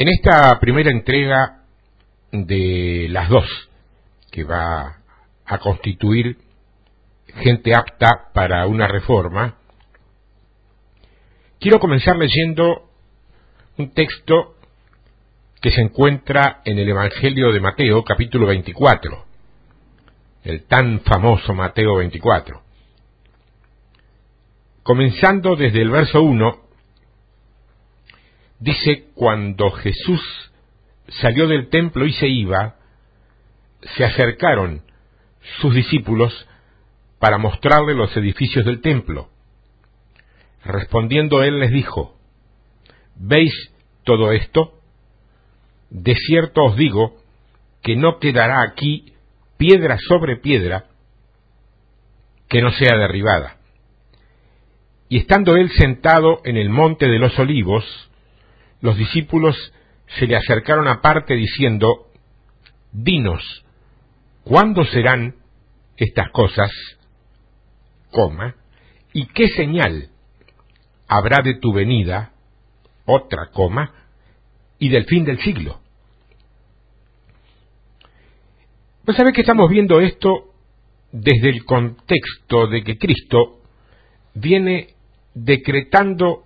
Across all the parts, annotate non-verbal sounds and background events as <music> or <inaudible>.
En esta primera entrega de las dos que va a constituir gente apta para una reforma, quiero comenzar leyendo un texto que se encuentra en el Evangelio de Mateo, capítulo 24, el tan famoso Mateo 24. Comenzando desde el verso 1, dice, cuando Jesús salió del templo y se iba, se acercaron sus discípulos para mostrarle los edificios del templo. Respondiendo él les dijo, ¿veis todo esto? De cierto os digo que no quedará aquí piedra sobre piedra que no sea derribada. Y estando él sentado en el monte de los olivos, los discípulos se le acercaron aparte diciendo, Dinos, ¿cuándo serán estas cosas? Coma, ¿y qué señal habrá de tu venida? Otra coma, y del fin del siglo. Pues sabés que estamos viendo esto desde el contexto de que Cristo viene decretando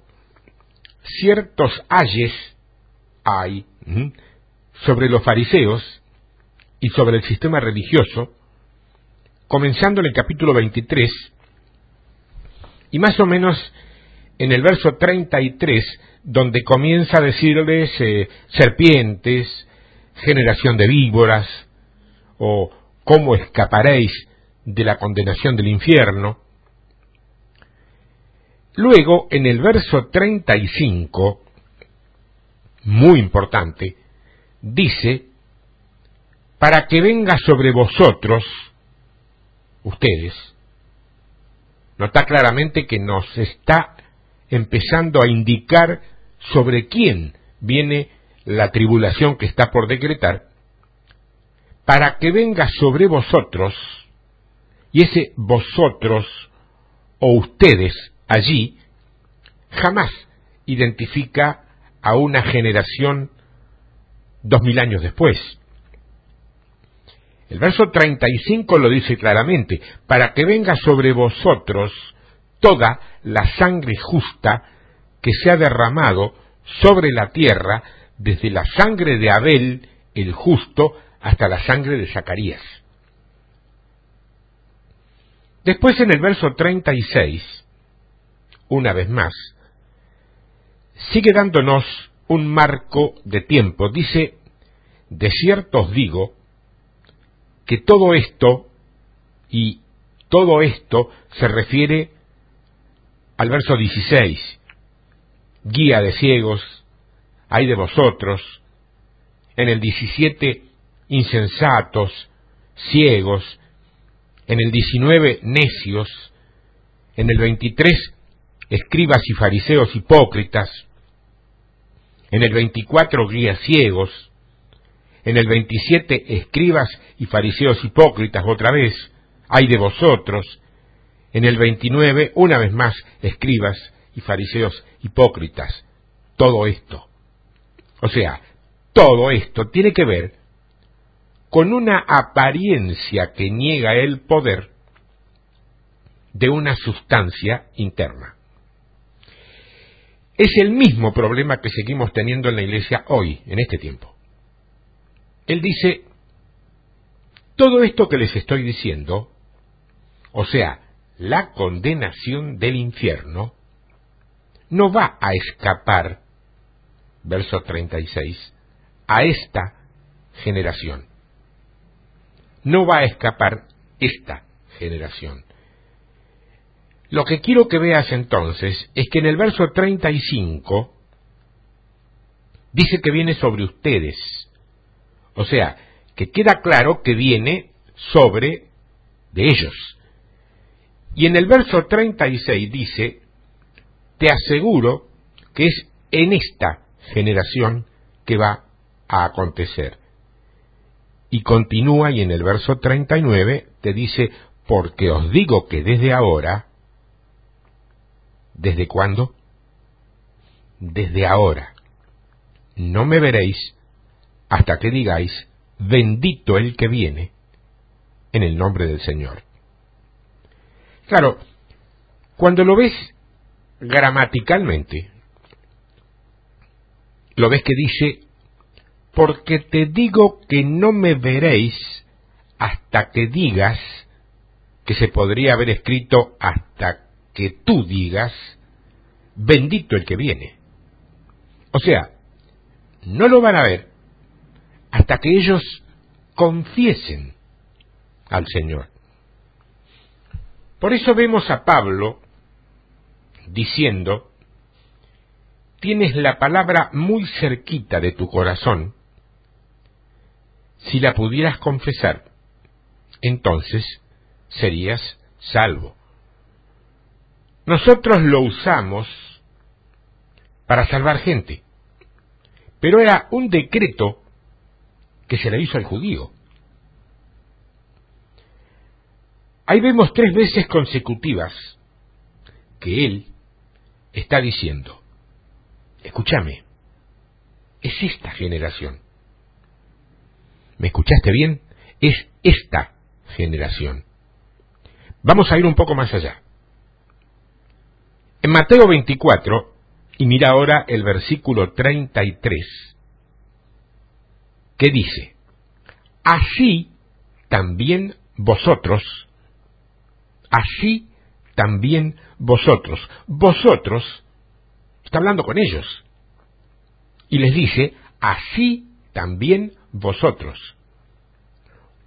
ciertos ayes hay sobre los fariseos y sobre el sistema religioso, comenzando en el capítulo 23 y más o menos en el verso 33, donde comienza a decirles eh, serpientes, generación de víboras, o cómo escaparéis de la condenación del infierno, Luego, en el verso 35, muy importante, dice, para que venga sobre vosotros, ustedes, nota claramente que nos está empezando a indicar sobre quién viene la tribulación que está por decretar, para que venga sobre vosotros, y ese vosotros o ustedes allí jamás identifica a una generación dos mil años después. El verso 35 lo dice claramente, para que venga sobre vosotros toda la sangre justa que se ha derramado sobre la tierra, desde la sangre de Abel, el justo, hasta la sangre de Zacarías. Después en el verso 36 una vez más, sigue dándonos un marco de tiempo. Dice, de cierto os digo que todo esto, y todo esto se refiere al verso 16, guía de ciegos, hay de vosotros, en el 17, insensatos, ciegos, en el 19, necios, en el 23, escribas y fariseos hipócritas, en el 24 guías ciegos, en el 27 escribas y fariseos hipócritas otra vez, hay de vosotros, en el 29 una vez más escribas y fariseos hipócritas, todo esto. O sea, todo esto tiene que ver con una apariencia que niega el poder de una sustancia interna. Es el mismo problema que seguimos teniendo en la iglesia hoy, en este tiempo. Él dice, todo esto que les estoy diciendo, o sea, la condenación del infierno, no va a escapar, verso 36, a esta generación. No va a escapar esta generación. Lo que quiero que veas entonces es que en el verso 35 dice que viene sobre ustedes. O sea, que queda claro que viene sobre de ellos. Y en el verso 36 dice, te aseguro que es en esta generación que va a acontecer. Y continúa y en el verso 39 te dice, porque os digo que desde ahora ¿Desde cuándo? Desde ahora. no me veréis hasta que digáis, bendito el que viene en el nombre del Señor. Claro, cuando lo ves gramaticalmente, lo ves que dice, porque te digo que no me veréis hasta que digas, que se podría haber escrito hasta que tú digas, bendito el que viene. O sea, no lo van a ver hasta que ellos confiesen al Señor. Por eso vemos a Pablo diciendo, tienes la palabra muy cerquita de tu corazón, si la pudieras confesar, entonces serías salvo. Nosotros lo usamos para salvar gente, pero era un decreto que se le hizo al judío. Ahí vemos tres veces consecutivas que él está diciendo, escúchame, es esta generación. ¿Me escuchaste bien? Es esta generación. Vamos a ir un poco más allá. En Mateo 24, y mira ahora el versículo 33, que dice, Así también vosotros, así también vosotros, vosotros, está hablando con ellos, y les dice, así también vosotros.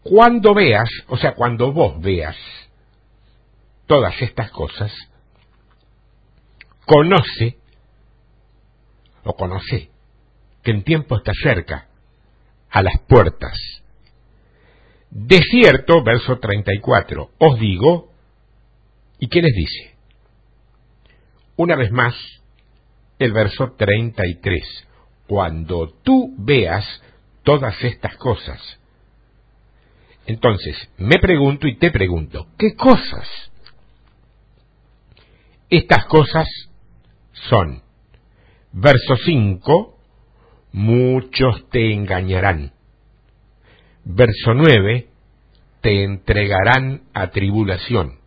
Cuando veas, o sea, cuando vos veas todas estas cosas, conoce o conoce que en tiempo está cerca, a las puertas. De cierto, verso 34, os digo, ¿y qué les dice? Una vez más, el verso 33, cuando tú veas todas estas cosas. Entonces, me pregunto y te pregunto, ¿qué cosas? Estas cosas son, verso 5, muchos te engañarán. Verso 9, te entregarán a tribulación.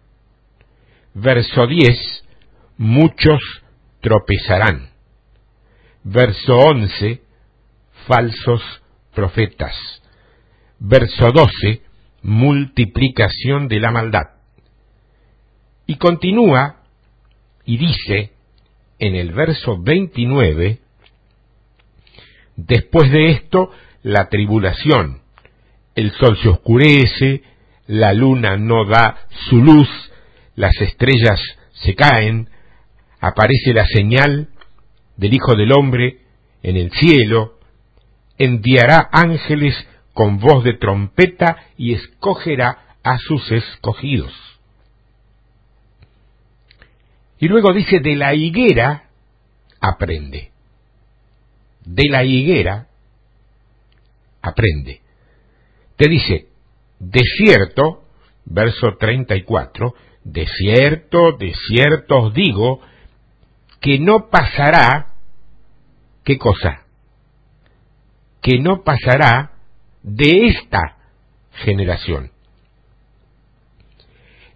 Verso 10, muchos tropezarán. Verso 11, falsos profetas. Verso 12, multiplicación de la maldad. Y continúa y dice en el verso 29, después de esto, la tribulación, el sol se oscurece, la luna no da su luz, las estrellas se caen, aparece la señal del Hijo del Hombre en el cielo, enviará ángeles con voz de trompeta y escogerá a sus escogidos. Y luego dice, de la higuera aprende. De la higuera aprende. Te dice, de cierto, verso 34, de cierto, de cierto os digo, que no pasará, ¿qué cosa? Que no pasará de esta generación.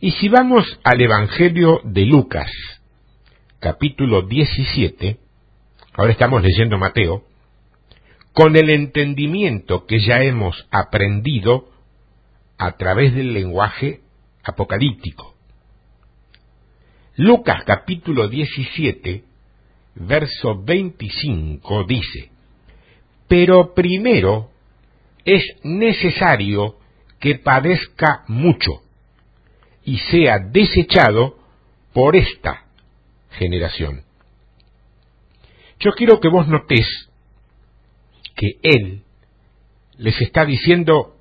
Y si vamos al Evangelio de Lucas, capítulo 17, ahora estamos leyendo Mateo, con el entendimiento que ya hemos aprendido a través del lenguaje apocalíptico. Lucas capítulo 17, verso 25 dice, pero primero es necesario que padezca mucho y sea desechado por esta generación. Yo quiero que vos notés que Él les está diciendo,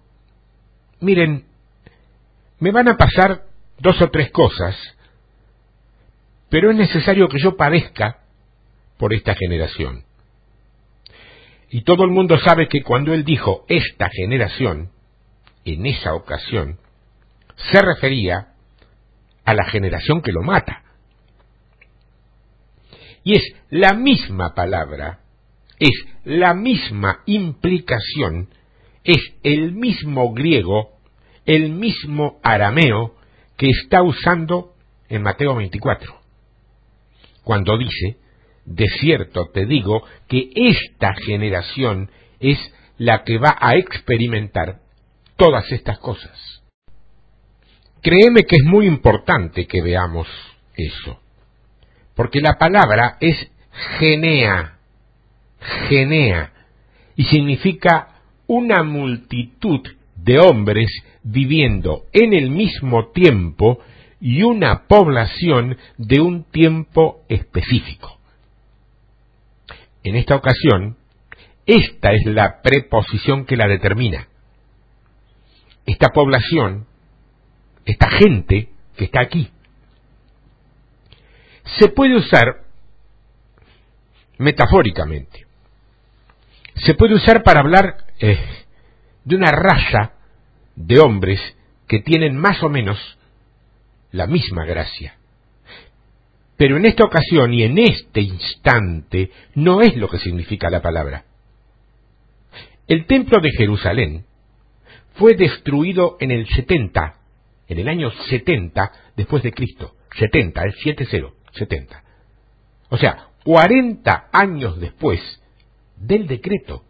miren, me van a pasar dos o tres cosas, pero es necesario que yo padezca por esta generación. Y todo el mundo sabe que cuando Él dijo esta generación, en esa ocasión, se refería a la generación que lo mata. Y es la misma palabra es la misma implicación, es el mismo griego, el mismo arameo que está usando en Mateo 24, cuando dice, de cierto te digo que esta generación es la que va a experimentar todas estas cosas. Créeme que es muy importante que veamos eso, porque la palabra es genea, genea, y significa una multitud de hombres viviendo en el mismo tiempo y una población de un tiempo específico. En esta ocasión, esta es la preposición que la determina. Esta población, esta gente que está aquí, se puede usar metafóricamente. Se puede usar para hablar eh, de una raza de hombres que tienen más o menos la misma gracia. Pero en esta ocasión y en este instante no es lo que significa la palabra. El templo de Jerusalén fue destruido en el 70, en el año 70 después de Cristo. 70, el 70, 70. O sea, 40 años después del decreto.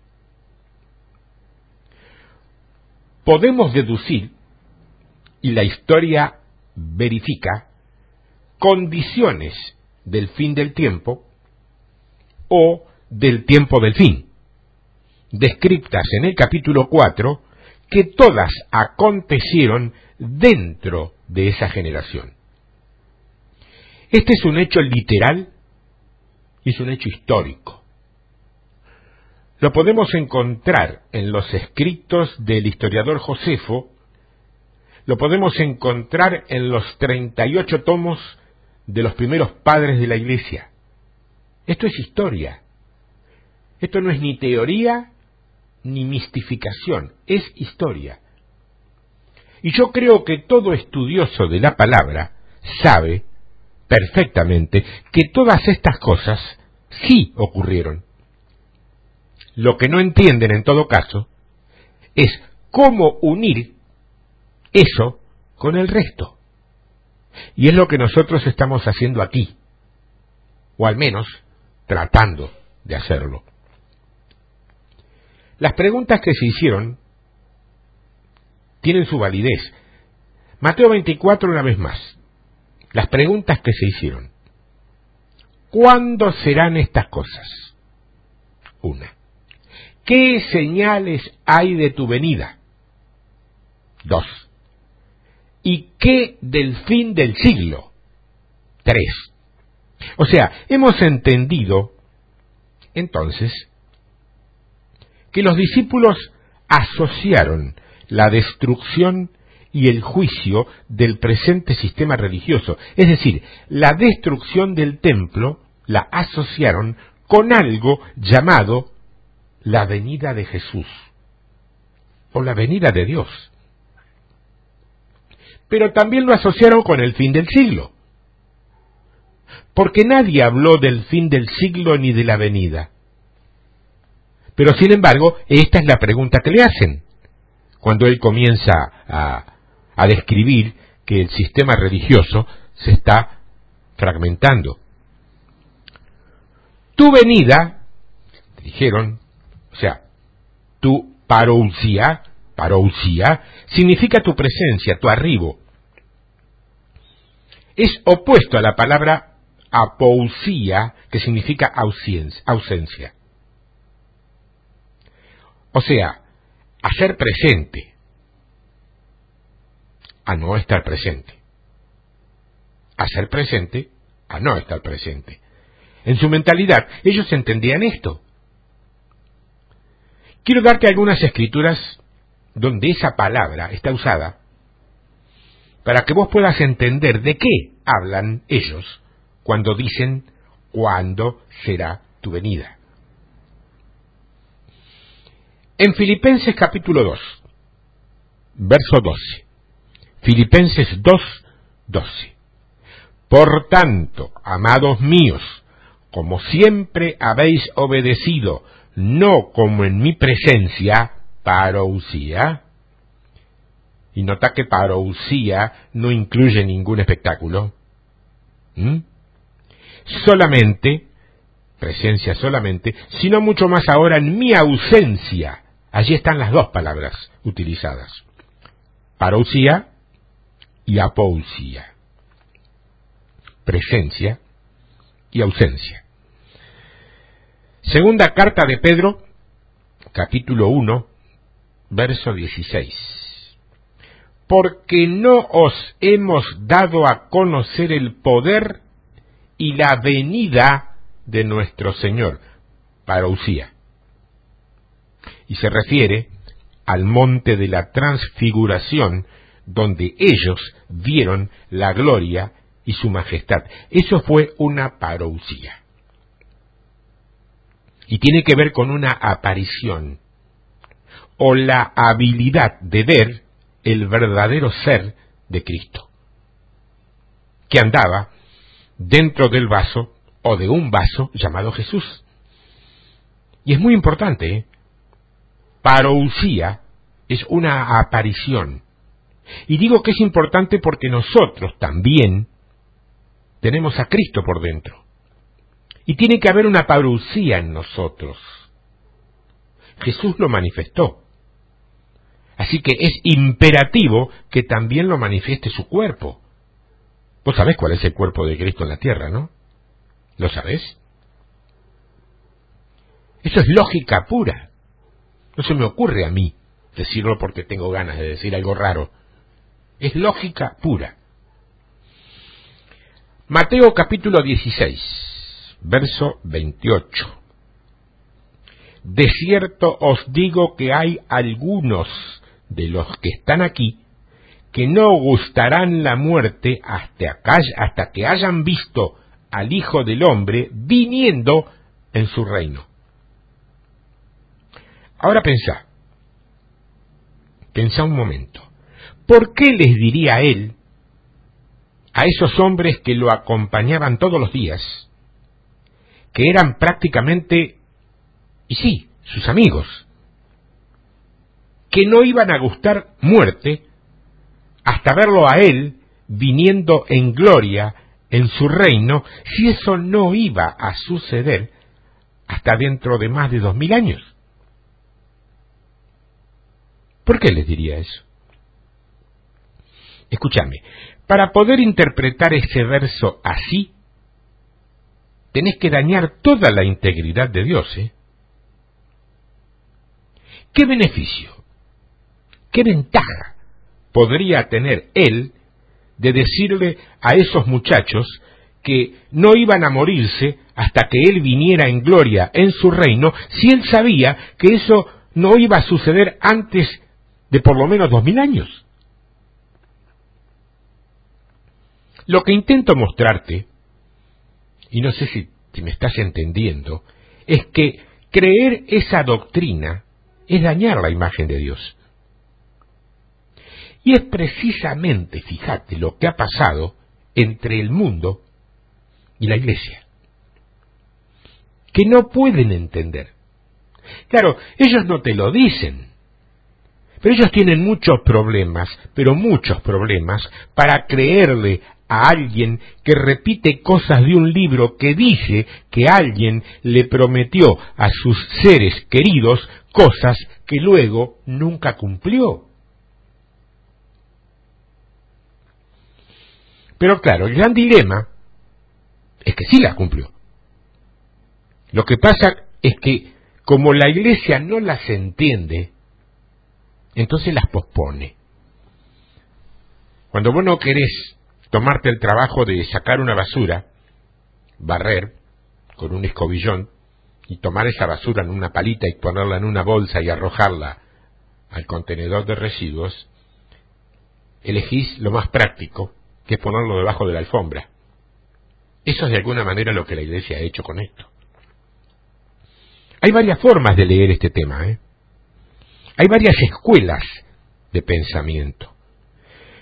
Podemos deducir, y la historia verifica, condiciones del fin del tiempo o del tiempo del fin, descriptas en el capítulo 4, que todas acontecieron dentro de esa generación. Este es un hecho literal y es un hecho histórico. Lo podemos encontrar en los escritos del historiador Josefo, lo podemos encontrar en los 38 tomos de los primeros padres de la Iglesia. Esto es historia. Esto no es ni teoría ni mistificación, es historia. Y yo creo que todo estudioso de la palabra sabe perfectamente que todas estas cosas sí ocurrieron. Lo que no entienden en todo caso es cómo unir eso con el resto. Y es lo que nosotros estamos haciendo aquí, o al menos tratando de hacerlo. Las preguntas que se hicieron tienen su validez. Mateo 24 una vez más. Las preguntas que se hicieron. ¿Cuándo serán estas cosas? Una. ¿Qué señales hay de tu venida? Dos. ¿Y qué del fin del siglo? Tres. O sea, hemos entendido entonces que los discípulos asociaron la destrucción y el juicio del presente sistema religioso. Es decir, la destrucción del templo la asociaron con algo llamado la venida de Jesús o la venida de Dios. Pero también lo asociaron con el fin del siglo. Porque nadie habló del fin del siglo ni de la venida. Pero sin embargo, esta es la pregunta que le hacen cuando él comienza a, a describir que el sistema religioso se está fragmentando. Tu venida, dijeron, o sea, tu parousia, parousia, significa tu presencia, tu arribo. Es opuesto a la palabra apousía, que significa ausencia. O sea, hacer presente, a no estar presente. Hacer presente a no estar presente. En su mentalidad, ellos entendían esto. Quiero darte algunas escrituras donde esa palabra está usada para que vos puedas entender de qué hablan ellos cuando dicen cuándo será tu venida. En Filipenses capítulo 2, verso 12. Filipenses 2, 12. Por tanto, amados míos, como siempre habéis obedecido, no como en mi presencia, parousia. Y nota que parousia no incluye ningún espectáculo. ¿Mm? Solamente, presencia solamente, sino mucho más ahora en mi ausencia. Allí están las dos palabras utilizadas. Parousia y apousia. Presencia y ausencia. Segunda carta de Pedro, capítulo 1, verso 16. Porque no os hemos dado a conocer el poder y la venida de nuestro Señor, parousia. Y se refiere al monte de la transfiguración, donde ellos vieron la gloria y su majestad. Eso fue una parousia. Y tiene que ver con una aparición o la habilidad de ver el verdadero ser de Cristo, que andaba dentro del vaso o de un vaso llamado Jesús. Y es muy importante, ¿eh? Parousia es una aparición. Y digo que es importante porque nosotros también tenemos a Cristo por dentro. Y tiene que haber una parousia en nosotros. Jesús lo manifestó. Así que es imperativo que también lo manifieste su cuerpo. Vos sabés cuál es el cuerpo de Cristo en la tierra, ¿no? ¿Lo sabés? Eso es lógica pura. No se me ocurre a mí decirlo porque tengo ganas de decir algo raro. Es lógica pura. Mateo capítulo 16, verso 28. De cierto os digo que hay algunos de los que están aquí que no gustarán la muerte hasta, que hayan visto al Hijo del Hombre viniendo en su reino. Ahora pensá, pensá un momento, ¿por qué les diría él a esos hombres que lo acompañaban todos los días, que eran prácticamente, y sí, sus amigos, que no iban a gustar muerte hasta verlo a él viniendo en gloria en su reino, si eso no iba a suceder hasta dentro de más de dos mil años. ¿Por qué les diría eso? Escúchame, para poder interpretar ese verso así, tenés que dañar toda la integridad de Dios. ¿eh? ¿Qué beneficio, qué ventaja podría tener Él de decirle a esos muchachos que no iban a morirse hasta que Él viniera en gloria en su reino, si Él sabía que eso no iba a suceder antes de por lo menos dos mil años? Lo que intento mostrarte, y no sé si, me estás entendiendo, es que creer esa doctrina es dañar la imagen de Dios. Y es precisamente, fíjate, lo que ha pasado entre el mundo y la iglesia. Que no pueden entender. Claro, ellos no te lo dicen, pero ellos tienen muchos problemas, pero muchos problemas, para creerle a alguien que repite cosas de un libro que dice que alguien le prometió a sus seres queridos cosas que luego nunca cumplió. Pero claro, el gran dilema es que sí las cumplió. Lo que pasa es que como la iglesia no las entiende, entonces las pospone. Cuando vos no querés tomarte el trabajo de sacar una basura, barrer con un escobillón y tomar esa basura en una palita y ponerla en una bolsa y arrojarla al contenedor de residuos, elegís lo más práctico, que es ponerlo debajo de la alfombra. Eso es de alguna manera lo que la Iglesia ha hecho con esto. Hay varias formas de leer este tema. ¿eh? Hay varias escuelas de pensamiento.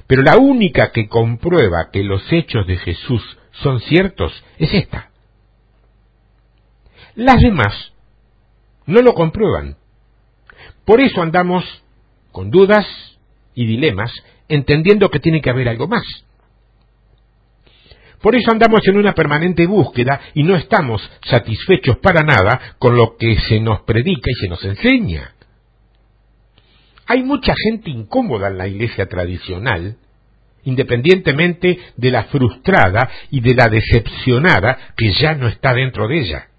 Pero la única que comprueba que los hechos de Jesús son ciertos es esta. Las demás no lo comprueban. Por eso andamos con dudas y dilemas, entendiendo que tiene que haber algo más. Por eso andamos en una permanente búsqueda y no estamos satisfechos para nada con lo que se nos predica y se nos enseña. Hay mucha gente incómoda en la iglesia tradicional, independientemente de la frustrada y de la decepcionada que ya no está dentro de ella.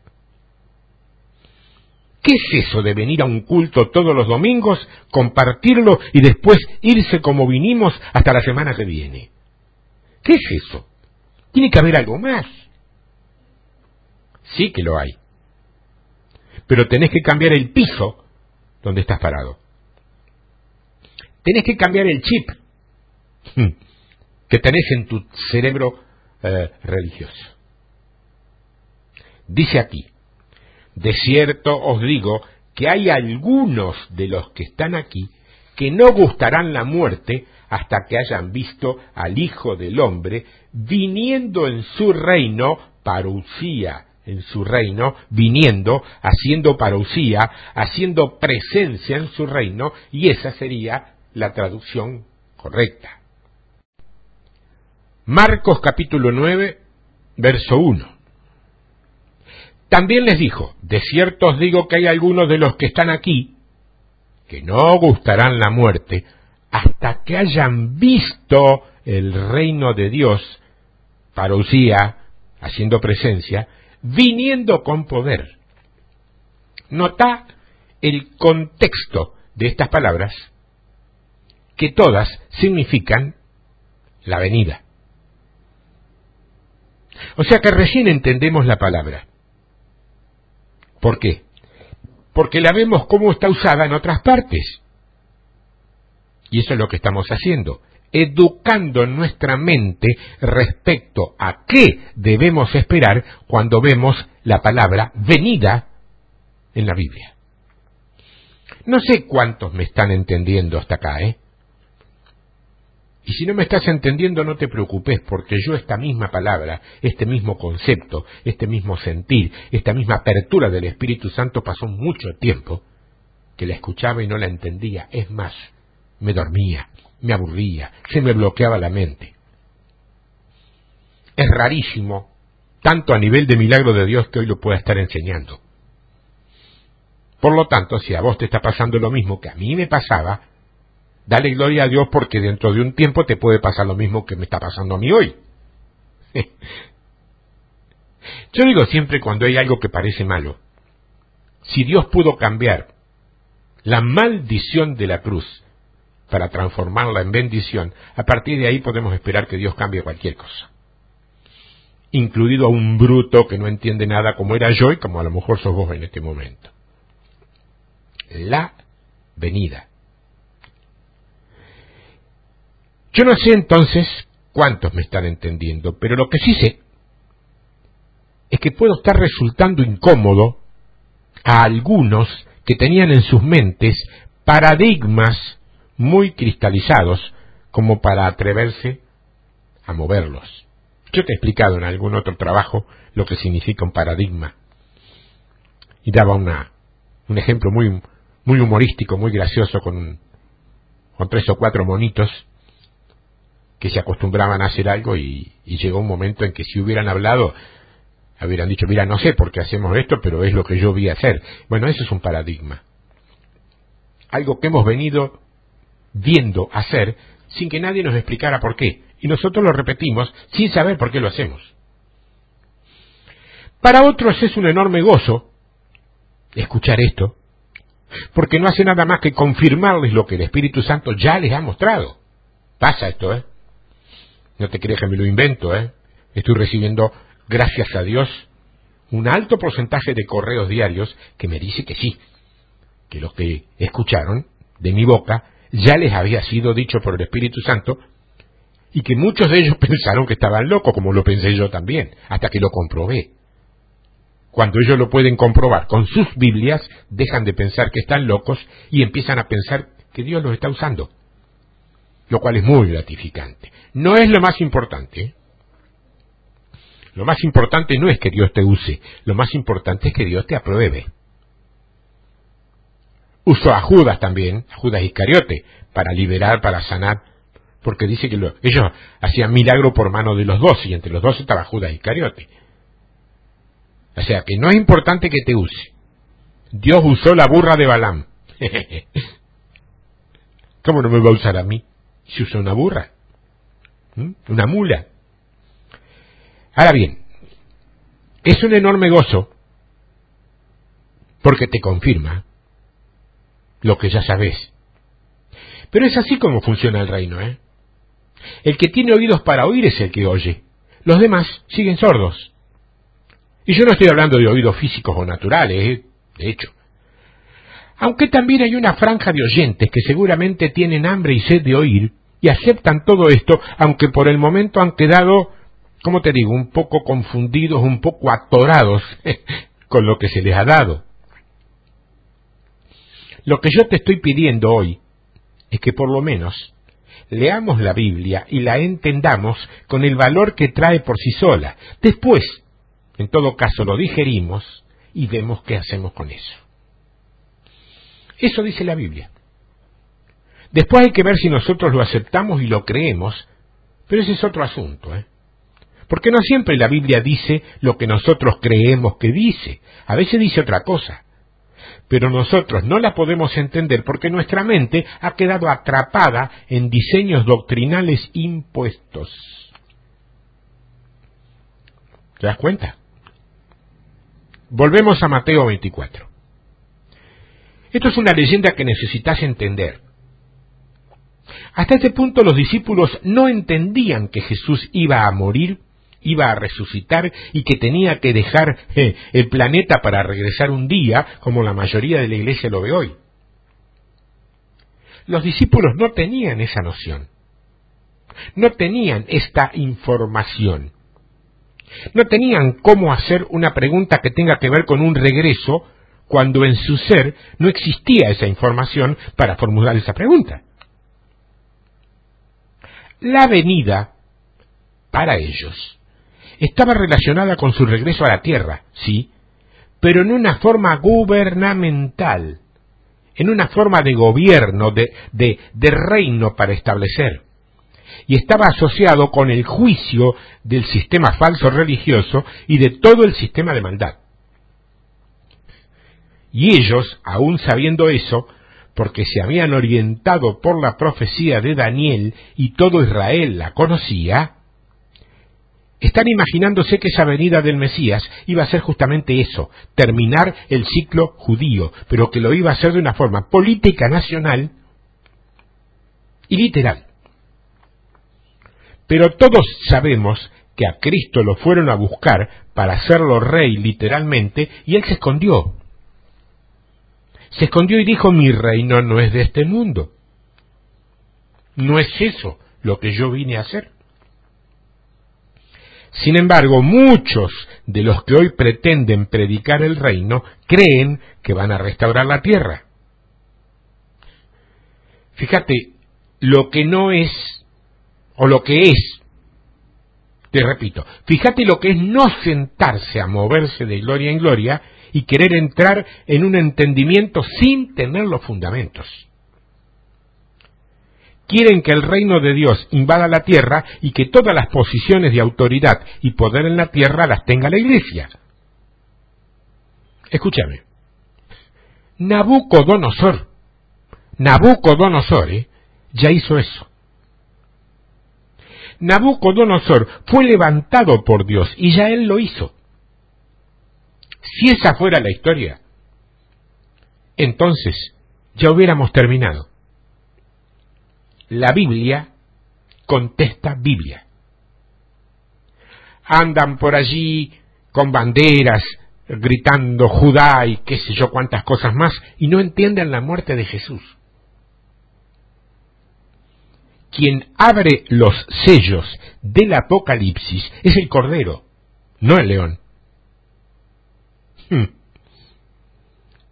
¿Qué es eso de venir a un culto todos los domingos, compartirlo y después irse como vinimos hasta la semana que viene? ¿Qué es eso? Tiene que haber algo más. Sí que lo hay. Pero tenés que cambiar el piso donde estás parado. Tenés que cambiar el chip que tenés en tu cerebro eh, religioso. Dice aquí, de cierto os digo que hay algunos de los que están aquí que no gustarán la muerte hasta que hayan visto al Hijo del Hombre viniendo en su reino, parucía en su reino, viniendo, haciendo parucía, haciendo presencia en su reino, y esa sería la traducción correcta. Marcos capítulo 9, verso 1. También les dijo, de cierto os digo que hay algunos de los que están aquí que no gustarán la muerte hasta que hayan visto el reino de Dios, parousia, haciendo presencia, viniendo con poder. Nota el contexto de estas palabras, que todas significan la venida. O sea que recién entendemos la palabra. ¿Por qué? Porque la vemos como está usada en otras partes. Y eso es lo que estamos haciendo, educando nuestra mente respecto a qué debemos esperar cuando vemos la palabra venida en la Biblia. No sé cuántos me están entendiendo hasta acá, ¿eh? Y si no me estás entendiendo, no te preocupes, porque yo esta misma palabra, este mismo concepto, este mismo sentir, esta misma apertura del Espíritu Santo pasó mucho tiempo que la escuchaba y no la entendía. Es más, me dormía, me aburría, se me bloqueaba la mente. Es rarísimo, tanto a nivel de milagro de Dios que hoy lo pueda estar enseñando. Por lo tanto, si a vos te está pasando lo mismo que a mí me pasaba, Dale gloria a Dios porque dentro de un tiempo te puede pasar lo mismo que me está pasando a mí hoy. <laughs> Yo digo siempre cuando hay algo que parece malo, si Dios pudo cambiar la maldición de la cruz para transformarla en bendición, a partir de ahí podemos esperar que Dios cambie cualquier cosa. Incluido a un bruto que no entiende nada como era yo y como a lo mejor sos vos en este momento. La venida. Yo no sé entonces cuántos me están entendiendo, pero lo que sí sé es que puedo estar resultando incómodo a algunos que tenían en sus mentes paradigmas muy cristalizados como para atreverse a moverlos. Yo te he explicado en algún otro trabajo lo que significa un paradigma. Y daba una, un ejemplo muy, muy humorístico, muy gracioso con, con tres o cuatro monitos que se acostumbraban a hacer algo y, llegó un momento en que si hubieran hablado, hubieran dicho, mira, no sé por qué hacemos esto, pero es lo que yo vi hacer. Bueno, eso es un paradigma. Algo que hemos venido viendo hacer sin que nadie nos explicara por qué. Y nosotros lo repetimos sin saber por qué lo hacemos. Para otros es un enorme gozo escuchar esto, porque no hace nada más que confirmarles lo que el Espíritu Santo ya les ha mostrado. Pasa esto, ¿eh? No te crees que me lo invento, ¿eh? Estoy recibiendo, gracias a Dios, un alto porcentaje de correos diarios que me dice que sí, que los que escucharon de mi boca ya les había sido dicho por el Espíritu Santo y que muchos de ellos <laughs> pensaron que estaban locos, como lo pensé yo también, hasta que lo comprobé. Cuando ellos lo pueden comprobar con sus Biblias, dejan de pensar que están locos y empiezan a pensar que Dios los está usando lo cual es muy gratificante. No es lo más importante. Lo más importante no es que Dios te use, lo más importante es que Dios te apruebe. usó a Judas también, Judas Iscariote, para liberar, para sanar, porque dice que ellos hacían milagro por mano de los dos, y entre los dos estaba Judas Iscariote. O sea que no es importante que te use. Dios usó la burra de Balaam. <laughs> ¿Cómo no me va a usar a mí si usa una burra? Una mula. Ahora bien, es un enorme gozo porque te confirma lo que ya sabes. Pero es así como funciona el reino, ¿eh? El que tiene oídos para oír es el que oye. Los demás siguen sordos. Y yo no estoy hablando de oídos físicos o naturales, ¿eh? de hecho. Aunque también hay una franja de oyentes que seguramente tienen hambre y sed de oír y aceptan todo esto, aunque por el momento han quedado, como te digo, un poco confundidos, un poco atorados <laughs> con lo que se les ha dado. Lo que yo te estoy pidiendo hoy es que por lo menos leamos la Biblia y la entendamos con el valor que trae por sí sola. Después, en todo caso, lo digerimos y vemos qué hacemos con eso. Eso dice la Biblia. Después hay que ver si nosotros lo aceptamos y lo creemos, pero ese es otro asunto, ¿eh? Porque no siempre la Biblia dice lo que nosotros creemos que dice, a veces dice otra cosa pero nosotros no la podemos entender porque nuestra mente ha quedado atrapada en diseños doctrinales impuestos. ¿Te das cuenta? Volvemos a Mateo 24. Esto es una leyenda que necesitas entender. Hasta este punto los discípulos no entendían que Jesús iba a morir iba a resucitar y que tenía que dejar el planeta para regresar un día, como la mayoría de la iglesia lo ve hoy. Los discípulos no tenían esa noción, no tenían esta información, no tenían cómo hacer una pregunta que tenga que ver con un regreso cuando en su ser no existía esa información para formular esa pregunta. La venida, para ellos, estaba relacionada con su regreso a la tierra, sí, pero en una forma gubernamental, en una forma de gobierno, de, de, reino para establecer. Y estaba asociado con el juicio del sistema falso religioso y de todo el sistema de maldad. Y ellos, aun sabiendo eso, porque se habían orientado por la profecía de Daniel y todo Israel la conocía, están imaginándose que esa venida del Mesías iba a ser justamente eso, terminar el ciclo judío, pero que lo iba a hacer de una forma política nacional y literal. Pero todos sabemos que a Cristo lo fueron a buscar para hacerlo rey literalmente y él se escondió. Se escondió y dijo, mi reino no es de este mundo. No es eso lo que yo vine a hacer. Sin embargo, muchos de los que hoy pretenden predicar el reino creen que van a restaurar la tierra. Fíjate, lo que no es, o lo que es, te repito, fíjate lo que es no sentarse a moverse de gloria en gloria y querer entrar en un entendimiento sin tener los fundamentos quieren que el reino de Dios invada la tierra y que todas las posiciones de autoridad y poder en la tierra las tenga la iglesia. Escúchame. Nabucodonosor, Nabucodonosor, ¿eh? ya hizo eso. Nabucodonosor fue levantado por Dios y ya él lo hizo. Si esa fuera la historia, entonces ya hubiéramos terminado la Biblia contesta Biblia. Andan por allí con banderas, gritando Judá y qué sé yo cuántas cosas más, y no entienden la muerte de Jesús. Quien abre los sellos del Apocalipsis es el Cordero, no el león. Hmm.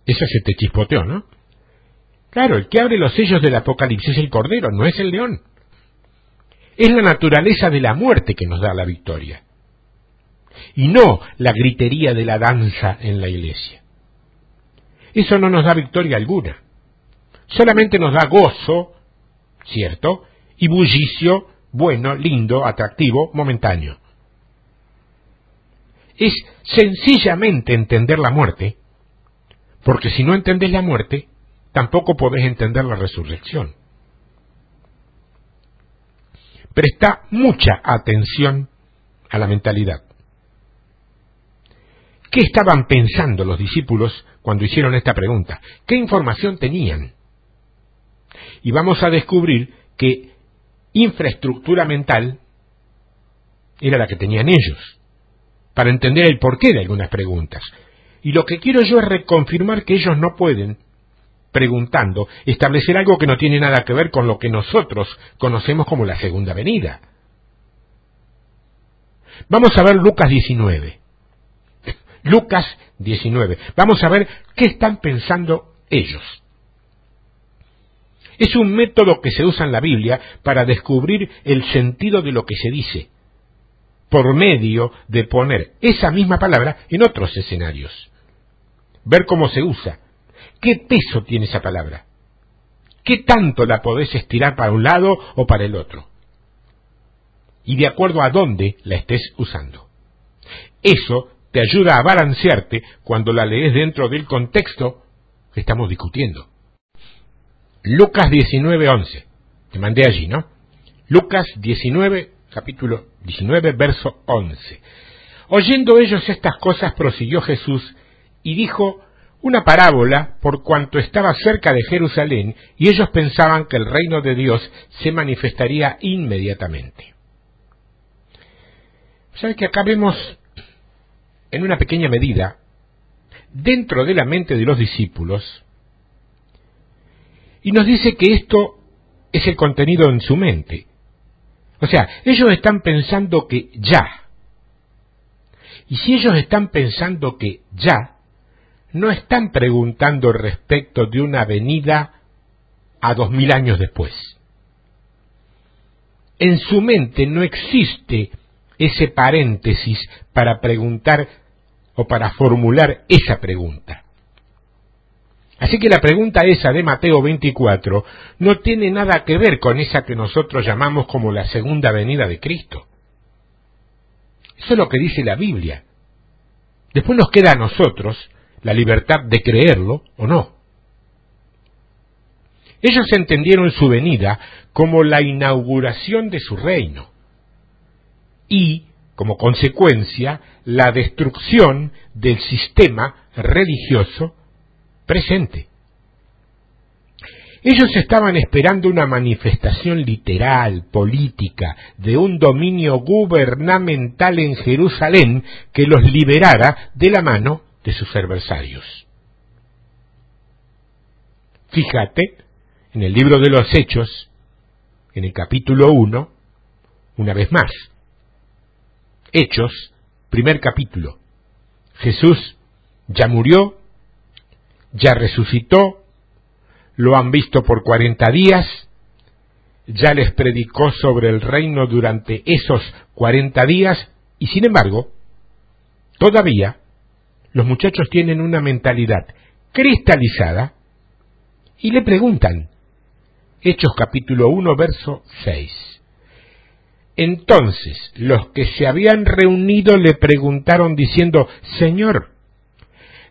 Eso se te chispoteó, ¿no? Claro, el que abre los sellos del Apocalipsis es el Cordero, no es el león. Es la naturaleza de la muerte que nos da la victoria. Y no la gritería de la danza en la iglesia. Eso no nos da victoria alguna. solamente nos da gozo, ¿cierto? Y bullicio, bueno, lindo, atractivo, momentáneo. Es sencillamente entender la muerte, porque si no entendés la muerte, tampoco podés entender la resurrección. Presta mucha atención a la mentalidad. ¿Qué estaban pensando los discípulos cuando hicieron esta pregunta? ¿Qué información tenían? Y vamos a descubrir que infraestructura mental era la que tenían ellos, para entender el porqué de algunas preguntas. Y lo que quiero yo es reconfirmar que ellos no pueden, preguntando, establecer algo que no tiene nada que ver con lo que nosotros conocemos como la segunda venida. Vamos a ver Lucas 19. Lucas 19. Vamos a ver qué están pensando ellos. Es un método que se usa en la Biblia para descubrir el sentido de lo que se dice, por medio de poner esa misma palabra en otros escenarios. Ver cómo se usa, qué peso tiene esa palabra, qué tanto la podés estirar para un lado o para el otro, y de acuerdo a dónde la estés usando. Eso te ayuda a balancearte cuando la lees dentro del contexto que estamos discutiendo. Lucas 19:11. Te mandé allí, ¿no? Lucas 19, capítulo 19, verso 11. Oyendo ellos estas cosas, prosiguió Jesús y dijo una parábola por cuanto estaba cerca de Jerusalén y ellos pensaban que el reino de Dios se manifestaría inmediatamente. ¿Sabes que acá vemos en una pequeña medida, dentro de la mente de los discípulos, y nos dice que esto es el contenido en su mente. O sea, ellos están pensando que ya. Y si ellos están pensando que ya, no están preguntando respecto de una venida a dos mil años después. En su mente no existe ese paréntesis para preguntar o para formular esa pregunta. Así que la pregunta esa de Mateo 24 no tiene nada que ver con esa que nosotros llamamos como la segunda venida de Cristo. Eso es lo que dice la Biblia. Después nos queda a nosotros la libertad de creerlo o no. Ellos entendieron su venida como la inauguración de su reino y, como consecuencia, la destrucción del sistema religioso presente. Ellos estaban esperando una manifestación literal, política, de un dominio gubernamental en Jerusalén que los liberara de la mano de sus adversarios. Fíjate, en el libro de los Hechos, en el capítulo 1, una vez más, Hechos, primer capítulo. Jesús ya murió, ya resucitó, lo han visto por cuarenta días, ya les predicó sobre el reino durante esos cuarenta días y sin embargo, todavía los muchachos tienen una mentalidad cristalizada y le preguntan, Hechos capítulo 1, verso 6. Entonces los que se habían reunido le preguntaron diciendo, Señor,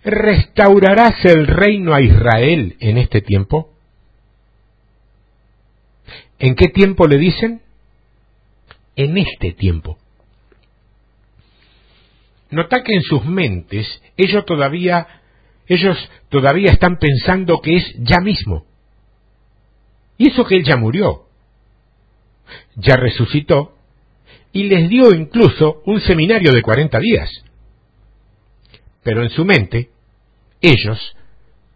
¿restaurarás el reino a Israel en este tiempo? ¿En qué tiempo le dicen? En este tiempo. Nota que en sus mentes ellos todavía ellos todavía están pensando que es ya mismo. Y eso que él ya murió. Ya resucitó y les dio incluso un seminario de 40 días. Pero en su mente, ellos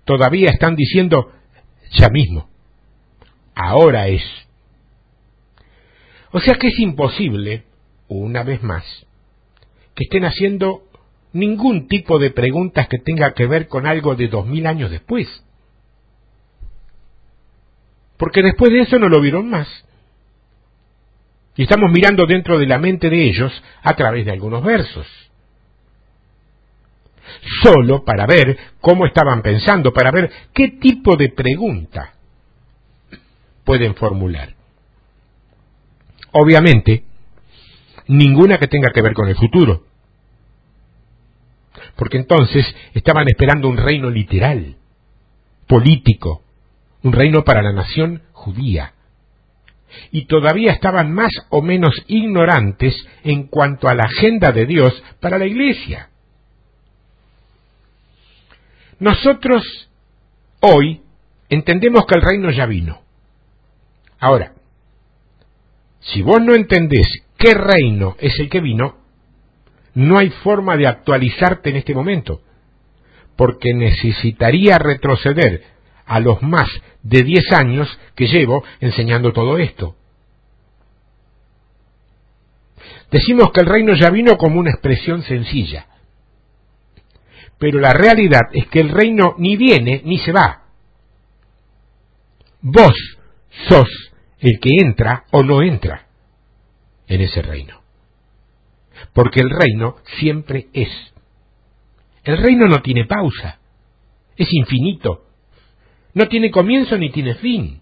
todavía están diciendo, ya mismo, ahora es. O sea que es imposible, una vez más, que estén haciendo ningún tipo de preguntas que tenga que ver con algo de dos mil años después. Porque después de eso no lo vieron más. Y estamos mirando dentro de la mente de ellos a través de algunos versos. Solo para ver cómo estaban pensando, para ver qué tipo de pregunta pueden formular. Obviamente, ninguna que tenga que ver con el futuro. Porque entonces estaban esperando un reino literal, político, un reino para la nación judía. Y todavía estaban más o menos ignorantes en cuanto a la agenda de Dios para la iglesia. Nosotros hoy entendemos que el reino ya vino. Ahora, si vos no entendés qué reino es el que vino, no hay forma de actualizarte en este momento, porque necesitaría retroceder a los más de diez años que llevo enseñando todo esto. Decimos que el reino ya vino como una expresión sencilla, pero la realidad es que el reino ni viene ni se va. Vos sos el que entra o no entra en ese reino. Porque el reino siempre es. El reino no tiene pausa, es infinito, no tiene comienzo ni tiene fin.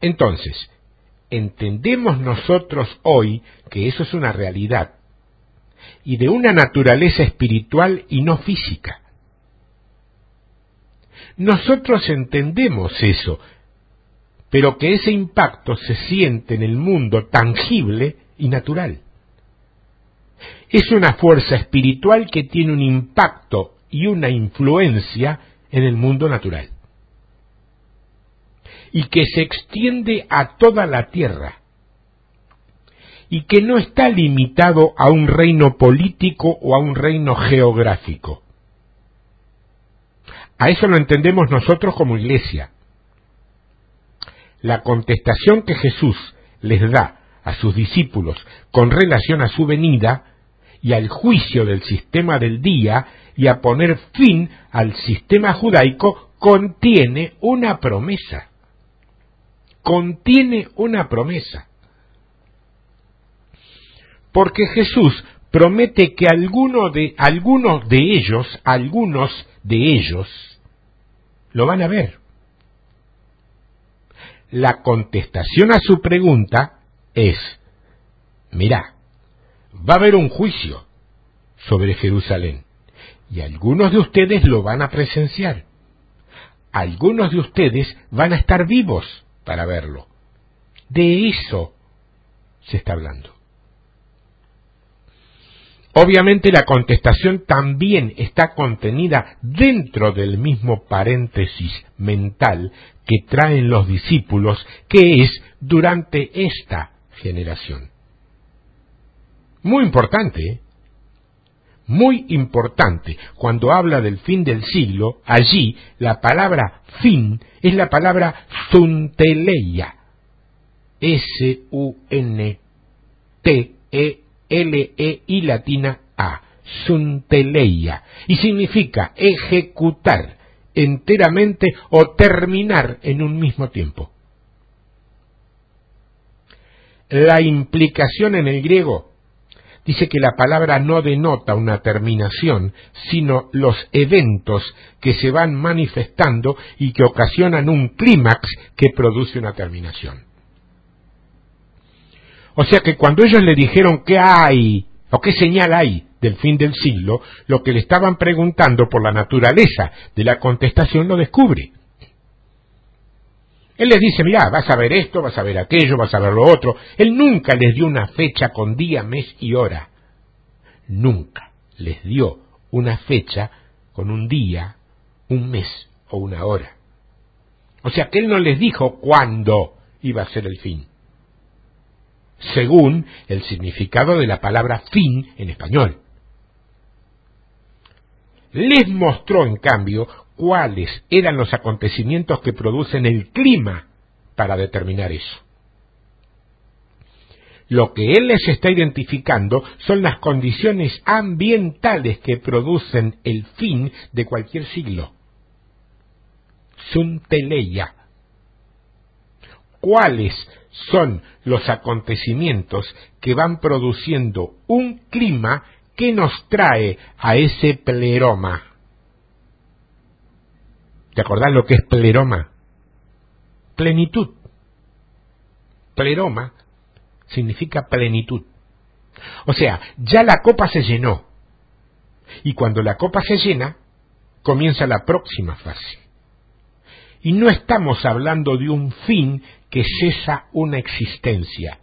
Entonces, entendemos nosotros hoy que eso es una realidad y de una naturaleza espiritual y no física. Nosotros entendemos eso, pero que ese impacto se siente en el mundo tangible y natural. Es una fuerza espiritual que tiene un impacto y una influencia en el mundo natural y que se extiende a toda la tierra y que no está limitado a un reino político o a un reino geográfico. A eso lo entendemos nosotros como iglesia. La contestación que Jesús les da a sus discípulos con relación a su venida y al juicio del sistema del día y a poner fin al sistema judaico contiene una promesa. Contiene una promesa porque Jesús promete que alguno de, algunos de ellos, algunos de ellos, lo van a ver. La contestación a su pregunta es, mira, va a haber un juicio sobre Jerusalén y algunos de ustedes lo van a presenciar. Algunos de ustedes van a estar vivos para verlo. De eso se está hablando. Obviamente la contestación también está contenida dentro del mismo paréntesis mental que traen los discípulos, que es durante esta generación. Muy importante, ¿eh? muy importante, cuando habla del fin del siglo, allí la palabra fin es la palabra sunteleia, S-U-N-T-E L-E-I latina A, sunteleia, y significa ejecutar enteramente o terminar en un mismo tiempo. La implicación en el griego dice que la palabra no denota una terminación, sino los eventos que se van manifestando y que ocasionan un clímax que produce una terminación. O sea que cuando ellos le dijeron qué hay o qué señal hay del fin del siglo, lo que le estaban preguntando por la naturaleza de la contestación lo descubre. Él les dice, mira, vas a ver esto, vas a ver aquello, vas a ver lo otro. Él nunca les dio una fecha con día, mes y hora. Nunca les dio una fecha con un día, un mes o una hora. O sea que él no les dijo cuándo iba a ser el fin según el significado de la palabra fin en español. Les mostró, en cambio, cuáles eran los acontecimientos que producen el clima para determinar eso. Lo que él les está identificando son las condiciones ambientales que producen el fin de cualquier siglo. Sunteleya. ¿Cuáles son los acontecimientos que van produciendo un clima que nos trae a ese pleroma. ¿Te acordás lo que es pleroma? plenitud. Pleroma significa plenitud. O sea, ya la copa se llenó. Y cuando la copa se llena, comienza la próxima fase. Y no estamos hablando de un fin que cesa una existencia.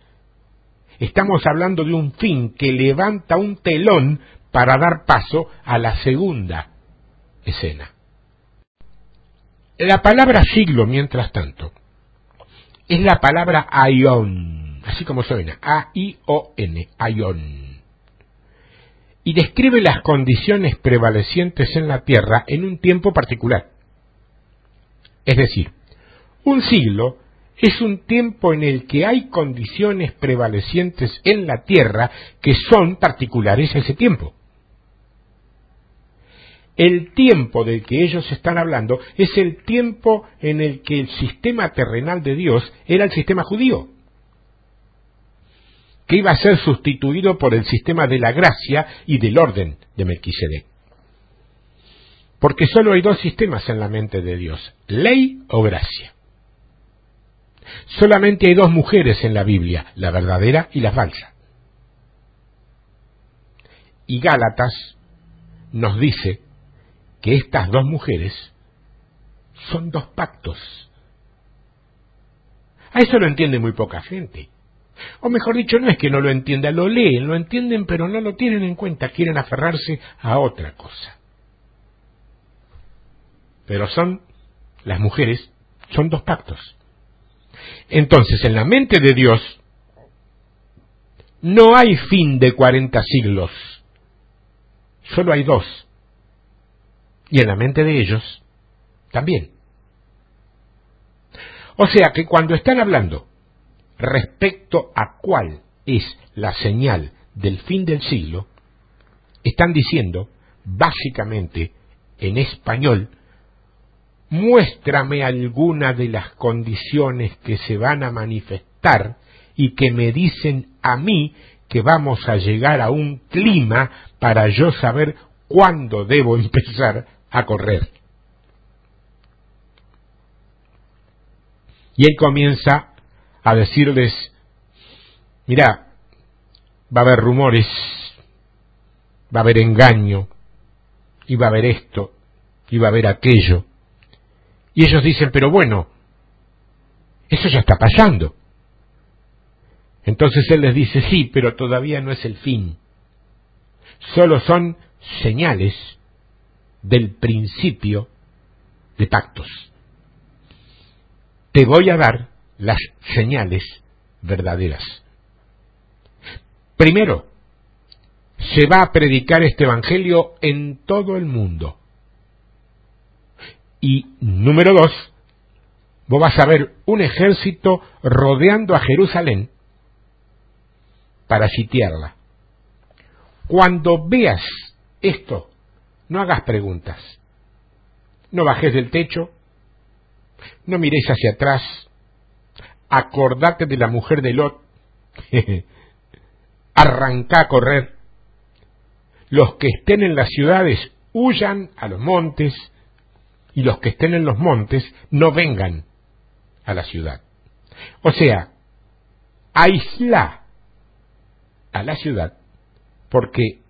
Estamos hablando de un fin que levanta un telón para dar paso a la segunda escena. La palabra siglo, mientras tanto, es la palabra aion, así como suena, A-I-O-N, aion. Y describe las condiciones prevalecientes en la Tierra en un tiempo particular. Es decir, un siglo es un tiempo en el que hay condiciones prevalecientes en la Tierra que son particulares a ese tiempo. El tiempo del que ellos están hablando es el tiempo en el que el sistema terrenal de Dios era el sistema judío, que iba a ser sustituido por el sistema de la gracia y del orden de Melquisedec. Porque solo hay dos sistemas en la mente de Dios, ley o gracia. Solamente hay dos mujeres en la Biblia, la verdadera y la falsa. Y Gálatas nos dice que estas dos mujeres son dos pactos. A eso lo entiende muy poca gente. O mejor dicho, no es que no lo entienda, lo leen, lo entienden, pero no lo tienen en cuenta, quieren aferrarse a otra cosa pero son las mujeres, son dos pactos. Entonces, en la mente de Dios no hay fin de cuarenta siglos, solo hay dos. Y en la mente de ellos también. O sea que cuando están hablando respecto a cuál es la señal del fin del siglo, están diciendo, básicamente, en español, muéstrame alguna de las condiciones que se van a manifestar y que me dicen a mí que vamos a llegar a un clima para yo saber cuándo debo <laughs> empezar a correr. Y él comienza a decirles, mira, va a haber rumores, va a haber engaño, y va a haber esto, y va a haber aquello, y ellos dicen, pero bueno, eso ya está pasando. Entonces él les dice, sí, pero todavía no es el fin. Solo son señales del principio de pactos. Te voy a dar las señales verdaderas. Primero, se va a predicar este Evangelio en todo el mundo. Y número dos, vos vas a ver un ejército rodeando a Jerusalén para sitiarla. Cuando veas esto, no hagas preguntas. No bajes del techo, no mires hacia atrás, acordate de la mujer de Lot, <laughs> arranca a correr. Los que estén en las ciudades huyan a los montes, y los que estén en los montes no vengan a la ciudad. O sea, aísla a la ciudad porque